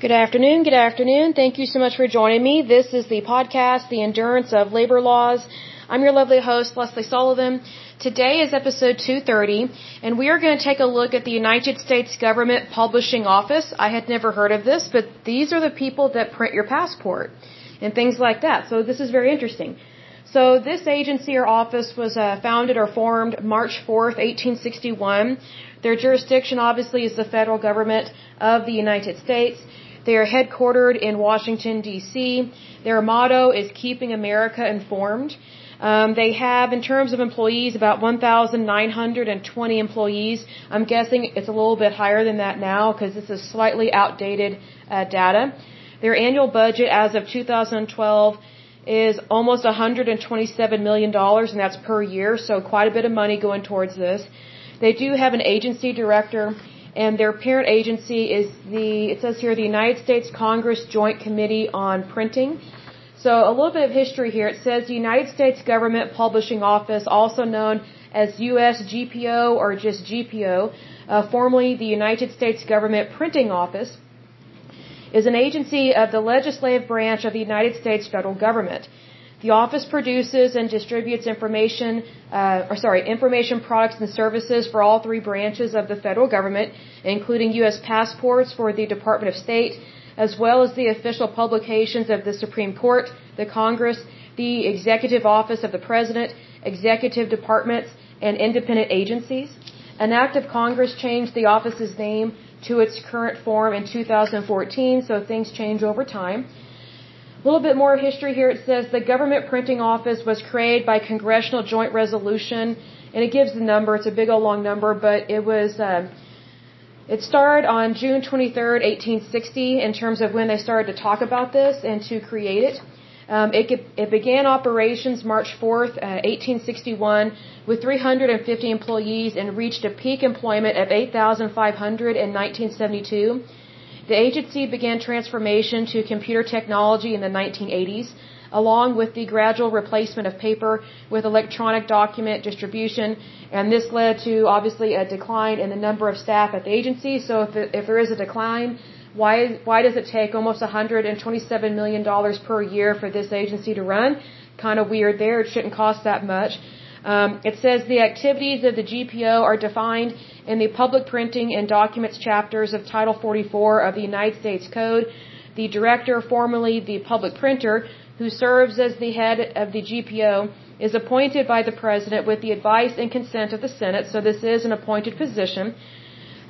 Good afternoon. Good afternoon. Thank you so much for joining me. This is the podcast, The Endurance of Labor Laws. I'm your lovely host, Lesley Sullivan. Today is episode 230, and we are going to take a look at the United States Government Publishing Office. I had never heard of this, but these are the people that print your passport and things like that. So this is very interesting. So this agency or office was uh, founded or formed March 4th, 1861. Their jurisdiction obviously is the federal government of the United States. They are headquartered in Washington, D.C. Their motto is Keeping America Informed. Um, they have, in terms of employees, about 1,920 employees. I'm guessing it's a little bit higher than that now because this is slightly outdated uh, data. Their annual budget as of 2012 is almost 127 million dollars, and that's per year. So quite a bit of money going towards this. They do have an agency director and their parent agency is the, it says here, the United States Congress Joint Committee on Printing. So a little bit of history here. It says the United States Government Publishing Office, also known as USGPO or just GPO, uh, formerly the United States Government Printing Office, is an agency of the legislative branch of the United States federal government. The office produces and distributes information, uh, or sorry, information products and services for all three branches of the federal government, including U.S. passports for the Department of State, as well as the official publications of the Supreme Court, the Congress, the Executive Office of the President, executive departments, and independent agencies. An act of Congress changed the office's name to its current form in 2014, so things change over time. A little bit more history here. It says the government printing office was created by congressional joint resolution, and it gives the number. It's a big old long number, but it was. Uh, it started on June 23rd, 1860, in terms of when they started to talk about this and to create it. Um, it, it, began operations March 4th, uh, 1861, with 350 employees and reached a peak employment of 8,500 in 1972. The agency began transformation to computer technology in the 1980s, along with the gradual replacement of paper with electronic document distribution, and this led to obviously a decline in the number of staff at the agency. So if, it, if there is a decline, why why does it take almost 127 million dollars per year for this agency to run? Kind of weird there. It shouldn't cost that much. Um, it says the activities of the GPO are defined in the public printing and documents chapters of Title 44 of the United States Code. The director, formerly the public printer, who serves as the head of the GPO, is appointed by the president with the advice and consent of the Senate. So this is an appointed position.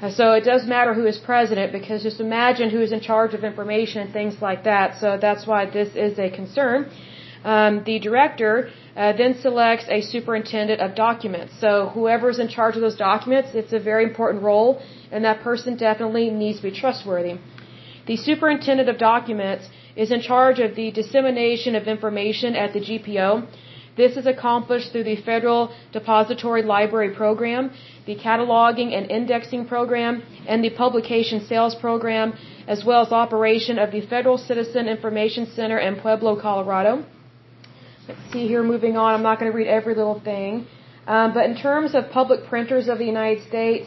Uh, so it does matter who is president because just imagine who is in charge of information and things like that. So that's why this is a concern. Um, the director uh, then selects a superintendent of documents. So whoever's in charge of those documents, it's a very important role, and that person definitely needs to be trustworthy. The superintendent of documents is in charge of the dissemination of information at the GPO. This is accomplished through the Federal Depository Library Program, the Cataloging and Indexing Program, and the Publication Sales Program, as well as operation of the Federal Citizen Information Center in Pueblo, Colorado. See here, moving on. I'm not going to read every little thing. Um, but in terms of public printers of the United States,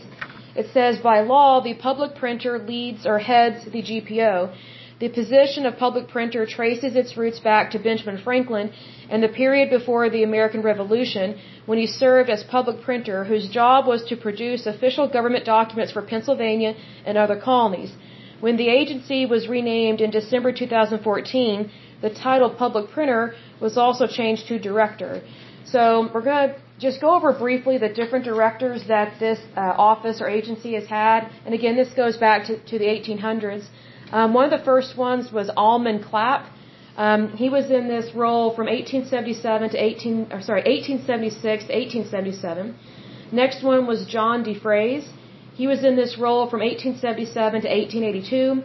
it says by law, the public printer leads or heads the GPO. The position of public printer traces its roots back to Benjamin Franklin and the period before the American Revolution when he served as public printer whose job was to produce official government documents for Pennsylvania and other colonies. When the agency was renamed in December 2014, the title public printer was also changed to director. So we're going to just go over briefly the different directors that this uh, office or agency has had. And again, this goes back to, to the 1800s. Um, one of the first ones was Almon Clapp. Um, he was in this role from 1877 to 18, or sorry, 1876 to 1877. Next one was John Defrees. He was in this role from 1877 to 1882.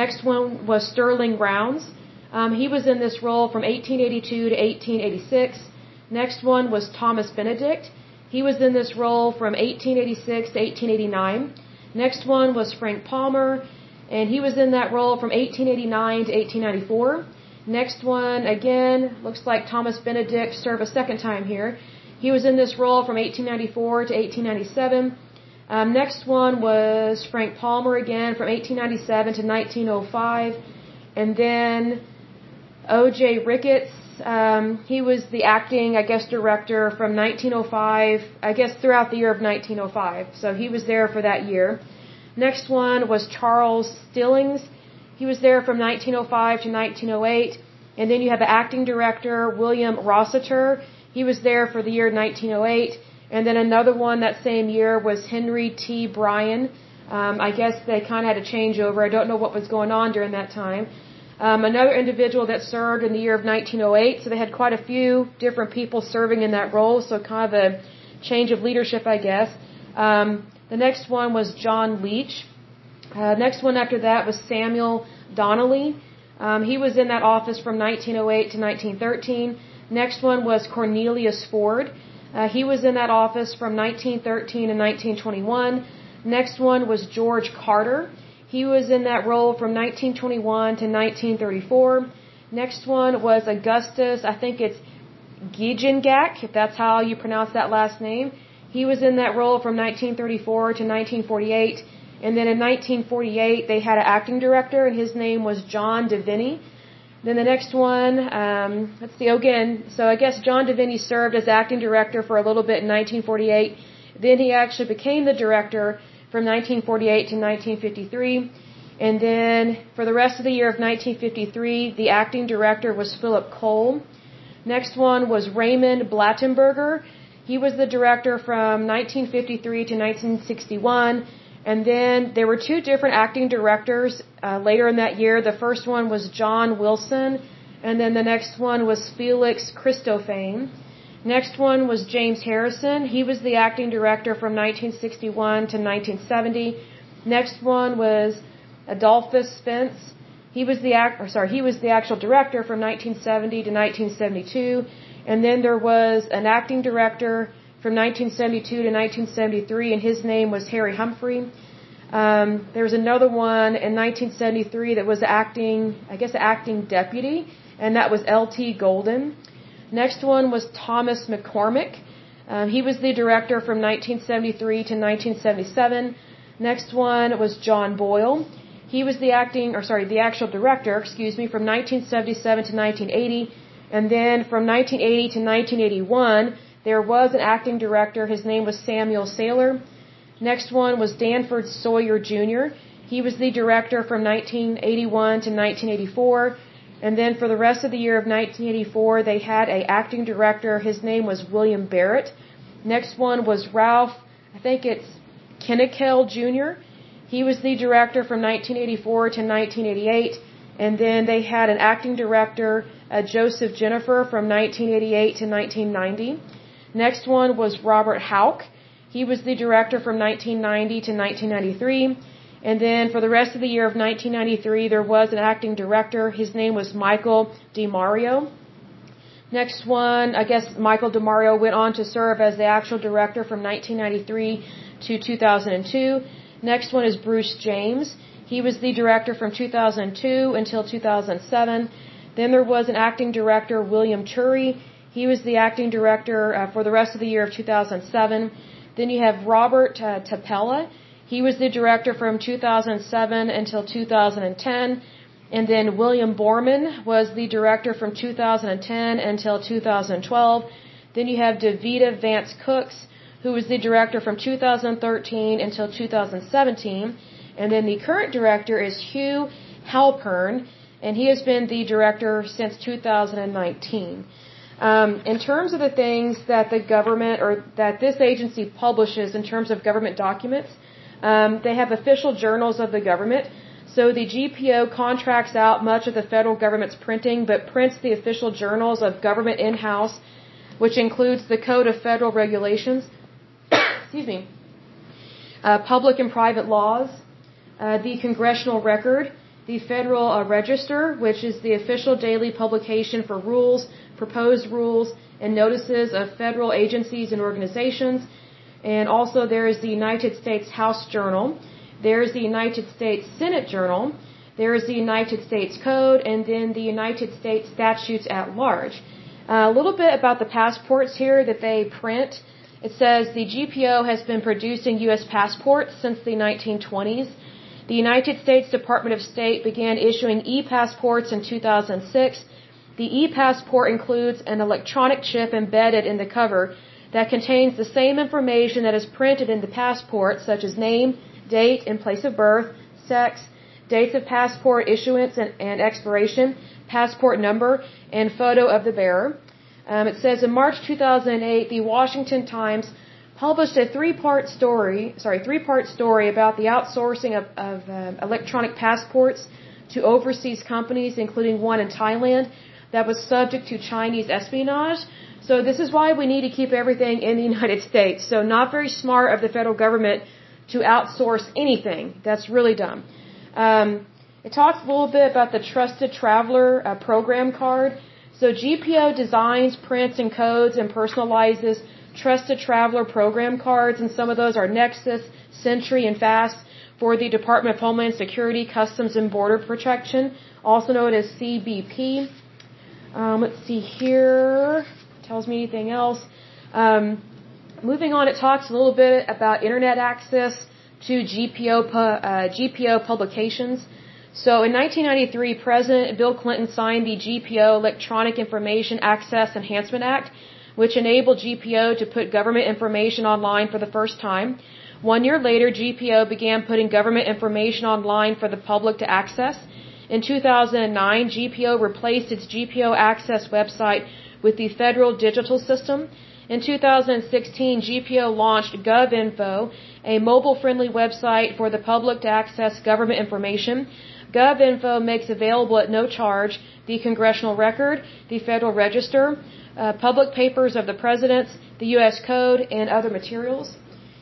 Next one was Sterling Rounds. Um, he was in this role from 1882 to 1886. Next one was Thomas Benedict. He was in this role from 1886 to 1889. Next one was Frank Palmer, and he was in that role from 1889 to 1894. Next one, again, looks like Thomas Benedict served a second time here. He was in this role from 1894 to 1897. Um, next one was Frank Palmer again from 1897 to 1905. And then O.J. Ricketts, um, he was the acting, I guess, director from 1905, I guess throughout the year of 1905. So he was there for that year. Next one was Charles Stillings. He was there from 1905 to 1908. And then you have the acting director, William Rossiter. He was there for the year 1908. And then another one that same year was Henry T. Brian. Um, I guess they kind of had a changeover. I don't know what was going on during that time. Um, another individual that served in the year of 1908. So they had quite a few different people serving in that role. So kind of a change of leadership, I guess. Um, the next one was John Leech. Uh, next one after that was Samuel Donnelly. Um, he was in that office from 1908 to 1913. Next one was Cornelius Ford. Uh, he was in that office from 1913 to 1921. Next one was George Carter. He was in that role from 1921 to 1934. Next one was Augustus, I think it's Giegengack, if that's how you pronounce that last name. He was in that role from 1934 to 1948. And then in 1948, they had an acting director, and his name was John Deviny. Then the next one, um, let's see, again, so I guess John Deviny served as acting director for a little bit in 1948. Then he actually became the director from 1948 to 1953. And then for the rest of the year of 1953, the acting director was Philip Cole. Next one was Raymond Blattenberger. He was the director from 1953 to 1961. And then there were two different acting directors uh, later in that year. The first one was John Wilson, and then the next one was Felix Cristofane. Next one was James Harrison. He was the acting director from 1961 to 1970. Next one was Adolphus Spence. He was the act, or sorry, he was the actual director from 1970 to 1972. And then there was an acting director from 1972 to 1973, and his name was Harry Humphrey. Um, there was another one in 1973 that was acting, I guess, acting deputy, and that was L.T. Golden. Next one was Thomas McCormick. Um, he was the director from 1973 to 1977. Next one was John Boyle. He was the acting, or sorry, the actual director, excuse me, from 1977 to 1980. And then from 1980 to 1981, there was an acting director. His name was Samuel Saylor. Next one was Danford Sawyer Jr. He was the director from 1981 to 1984. And then for the rest of the year of 1984, they had a acting director. His name was William Barrett. Next one was Ralph, I think it's Kennickell Jr. He was the director from 1984 to 1988. And then they had an acting director, uh, Joseph Jenifer, from 1988 to 1990. Next one was Robert Houk. He was the director from 1990 to 1993. And then for the rest of the year of 1993, there was an acting director. His name was Michael DiMario. Next one, I guess Michael DiMario went on to serve as the actual director from 1993 to 2002. Next one is Bruce James. He was the director from 2002 until 2007. Then there was an acting director, William Turri. He was the acting director uh, for the rest of the year of 2007. Then you have Robert uh, Tapella. He was the director from 2007 until 2010. And then William Boarman was the director from 2010 until 2012. Then you have Davita Vance Cooks, who was the director from 2013 until 2017. And then the current director is Hugh Halpern, and he has been the director since 2019. Um, in terms of the things that the government or that this agency publishes in terms of government documents, um, they have official journals of the government. So the GPO contracts out much of the federal government's printing, but prints the official journals of government in-house, which includes the Code of Federal Regulations, excuse me, uh, public and private laws, uh, the Congressional Record, the Federal uh, Register, which is the official daily publication for rules, proposed rules, and notices of federal agencies and organizations. And also there is the United States House Journal. There is the United States Senate Journal. There is the United States Code, and then the United States Statutes at Large. Uh, a little bit about the passports here that they print. It says the GPO has been producing U.S. passports since the 1920s. The United States Department of State began issuing e-passports in 2006. The e-passport includes an electronic chip embedded in the cover that contains the same information that is printed in the passport, such as name, date and place of birth, sex, dates of passport issuance and, and expiration, passport number, and photo of the bearer. Um, it says in March 2008, the Washington Times published a three-part story, sorry, three-part story about the outsourcing of, of uh, electronic passports to overseas companies, including one in Thailand that was subject to Chinese espionage. So this is why we need to keep everything in the United States. So not very smart of the federal government to outsource anything. That's really dumb. Um, it talks a little bit about the Trusted Traveler uh, program card. So GPO designs, prints, and codes and personalizes Trusted Traveler program cards, and some of those are Nexus, SENTRI, and FAST for the Department of Homeland Security, Customs and Border Protection, also known as CBP. Um, let's see here. Tells me anything else. Um, moving on, it talks a little bit about internet access to GPO, uh, GPO publications. So in 1993, President Bill Clinton signed the GPO Electronic Information Access Enhancement Act, which enabled GPO to put government information online for the first time. One year later, GPO began putting government information online for the public to access. In 2009, GPO replaced its GPO Access website with the Federal Digital System. In 2016, GPO launched GovInfo, a mobile-friendly website for the public to access government information. GovInfo makes available at no charge the Congressional Record, the Federal Register, uh, public papers of the presidents, the U.S. Code, and other materials.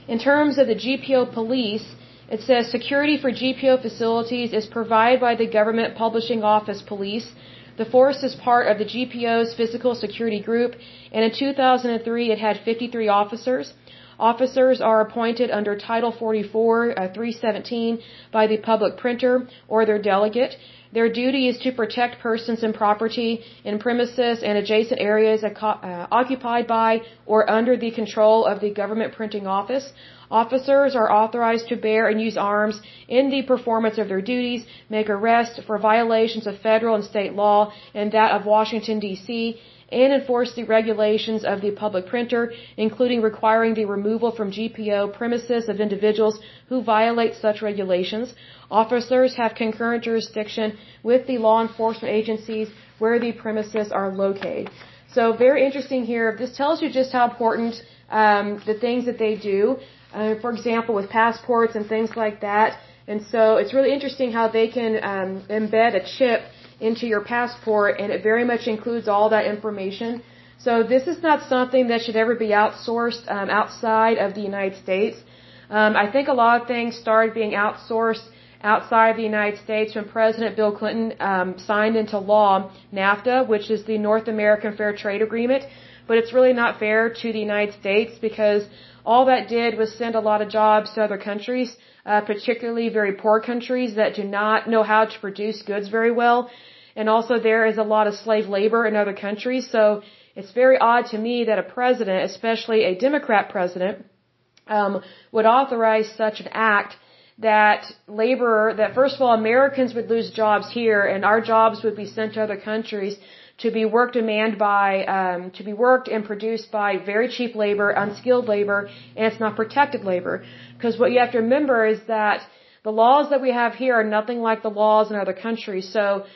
In terms of the GPO police, it says security for GPO facilities is provided by the Government Publishing Office Police. The force is part of the GPO's physical security group, and in 2003 it had 53 officers. Officers are appointed under Title 44, uh, 317 by the public printer or their delegate. Their duty is to protect persons and property in premises and adjacent areas uh, occupied by or under the control of the government printing office. Officers are authorized to bear and use arms in the performance of their duties, make arrests for violations of federal and state law and that of Washington, D.C., and enforce the regulations of the public printer, including requiring the removal from GPO premises of individuals who violate such regulations. Officers have concurrent jurisdiction with the law enforcement agencies where the premises are located. So very interesting here. This tells you just how important um, the things that they do. Uh, for example, with passports and things like that. And so it's really interesting how they can um, embed a chip into your passport and it very much includes all that information. So this is not something that should ever be outsourced um, outside of the United States. Um, I think a lot of things started being outsourced outside of the United States when President Bill Clinton um, signed into law NAFTA, which is the North American Fair Trade Agreement. But it's really not fair to the United States because all that did was send a lot of jobs to other countries uh, particularly very poor countries that do not know how to produce goods very well. And also there is a lot of slave labor in other countries. So it's very odd to me that a president, especially a Democrat president, um, would authorize such an act that labor, that first of all, Americans would lose jobs here and our jobs would be sent to other countries to be worked and manned by, um, to be worked and produced by very cheap labor, unskilled labor, and it's not protected labor. Because what you have to remember is that the laws that we have here are nothing like the laws in other countries. So,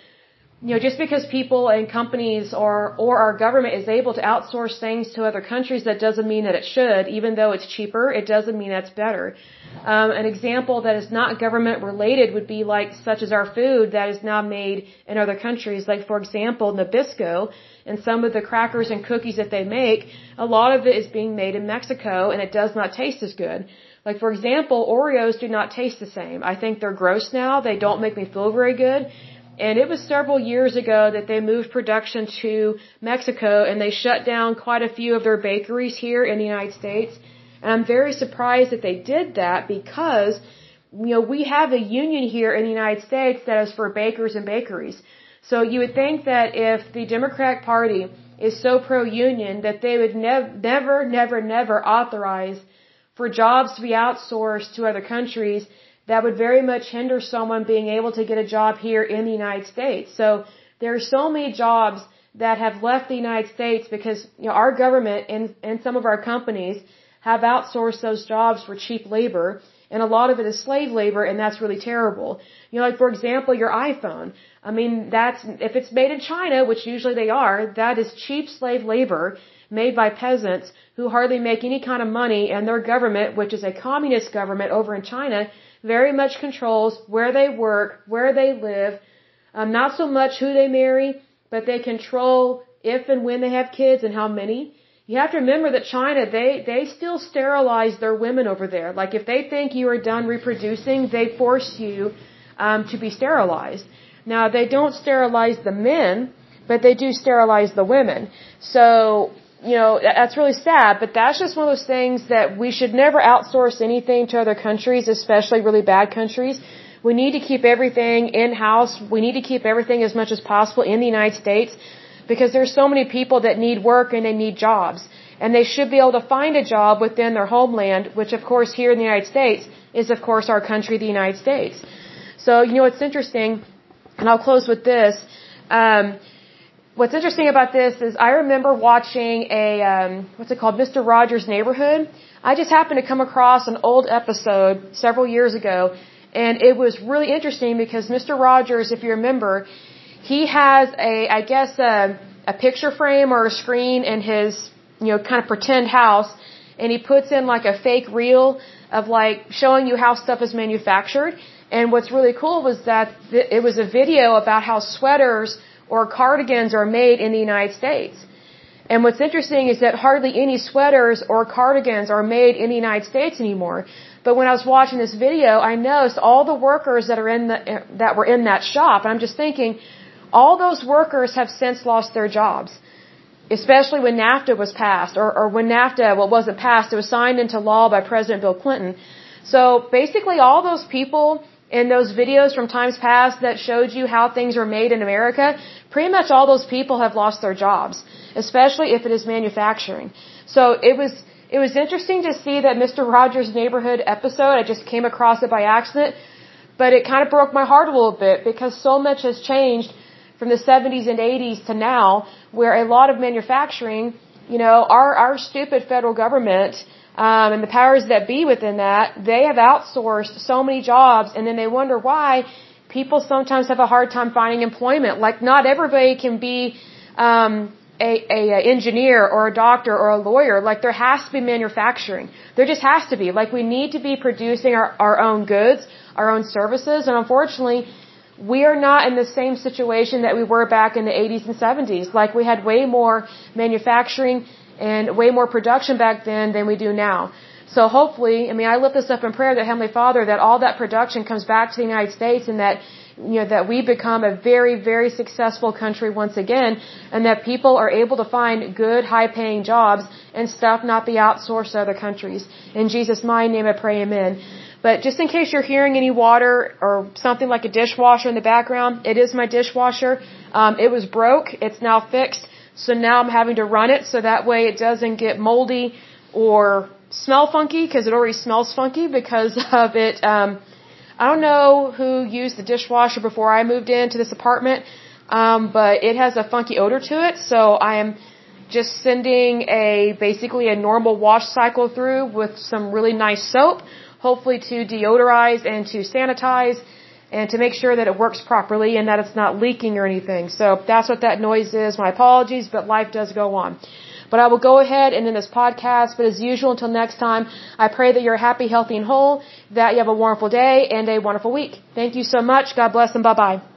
you know, just because people and companies or, or our government is able to outsource things to other countries, that doesn't mean that it should. Even though it's cheaper, it doesn't mean that's better. Um, an example that is not government related would be like such as our food that is now made in other countries. Like for example, Nabisco and some of the crackers and cookies that they make, a lot of it is being made in Mexico and it does not taste as good. Like for example, Oreos do not taste the same. I think they're gross now. They don't make me feel very good. And it was several years ago that they moved production to Mexico and they shut down quite a few of their bakeries here in the United States. And I'm very surprised that they did that because, you know, we have a union here in the United States that is for bakers and bakeries. So you would think that if the Democratic Party is so pro-union that they would nev- never, never, never authorize for jobs to be outsourced to other countries that would very much hinder someone being able to get a job here in the United States. So there are so many jobs that have left the United States because you know, our government and, and some of our companies have outsourced those jobs for cheap labor and a lot of it is slave labor and that's really terrible. You know, like for example, your iPhone. I mean, that's, if it's made in China, which usually they are, that is cheap slave labor made by peasants who hardly make any kind of money and their government, which is a communist government over in China, very much controls where they work, where they live, um, not so much who they marry, but they control if and when they have kids and how many. You have to remember that China, they, they still sterilize their women over there. Like if they think you are done reproducing, they force you um, to be sterilized. Now they don't sterilize the men, but they do sterilize the women. So, you know, that's really sad, but that's just one of those things that we should never outsource anything to other countries, especially really bad countries. We need to keep everything in-house. We need to keep everything as much as possible in the United States because there's so many people that need work and they need jobs. And they should be able to find a job within their homeland, which of course here in the United States is of course our country, the United States. So, you know, it's interesting, and I'll close with this, um, what's interesting about this is I remember watching a, um, what's it called, Mr. Rogers' Neighborhood. I just happened to come across an old episode several years ago, and it was really interesting because Mr. Rogers, if you remember, he has a, I guess, a, a picture frame or a screen in his, you know, kind of pretend house, and he puts in like a fake reel of like showing you how stuff is manufactured. And what's really cool was that it was a video about how sweaters or cardigans are made in the United States. And what's interesting is that hardly any sweaters or cardigans are made in the United States anymore. But when I was watching this video, I noticed all the workers that are in the, that were in that shop. And I'm just thinking, all those workers have since lost their jobs, especially when NAFTA was passed, or, or when NAFTA, well, wasn't passed, it was signed into law by President Bill Clinton. So basically, all those people in those videos from times past that showed you how things are made in America, pretty much all those people have lost their jobs, especially if it is manufacturing. So it was, it was interesting to see that Mr. Rogers' neighborhood episode, I just came across it by accident, but it kind of broke my heart a little bit because so much has changed from the 70s and 80s to now, where a lot of manufacturing, you know, our, our stupid federal government, um, and the powers that be within that, they have outsourced so many jobs and then they wonder why people sometimes have a hard time finding employment. Like not everybody can be, um, a, a, a engineer or a doctor or a lawyer. Like there has to be manufacturing. There just has to be. Like we need to be producing our, our own goods, our own services, and unfortunately, we are not in the same situation that we were back in the 80s and 70s. Like we had way more manufacturing and way more production back then than we do now. So hopefully, I mean, I lift this up in prayer that Heavenly Father, that all that production comes back to the United States and that, you know, that we become a very, very successful country once again and that people are able to find good, high paying jobs and stuff not be outsourced to other countries. In Jesus' mighty name I pray, amen. But just in case you're hearing any water or something like a dishwasher in the background, it is my dishwasher. Um, it was broke. It's now fixed. So now I'm having to run it so that way it doesn't get moldy or smell funky because it already smells funky because of it. Um, I don't know who used the dishwasher before I moved into this apartment, um, but it has a funky odor to it. So I am just sending a basically a normal wash cycle through with some really nice soap hopefully to deodorize and to sanitize and to make sure that it works properly and that it's not leaking or anything. So that's what that noise is. My apologies, but life does go on. But I will go ahead and end this podcast, but as usual, until next time, I pray that you're happy, healthy, and whole, that you have a wonderful day and a wonderful week. Thank you so much. God bless and bye bye.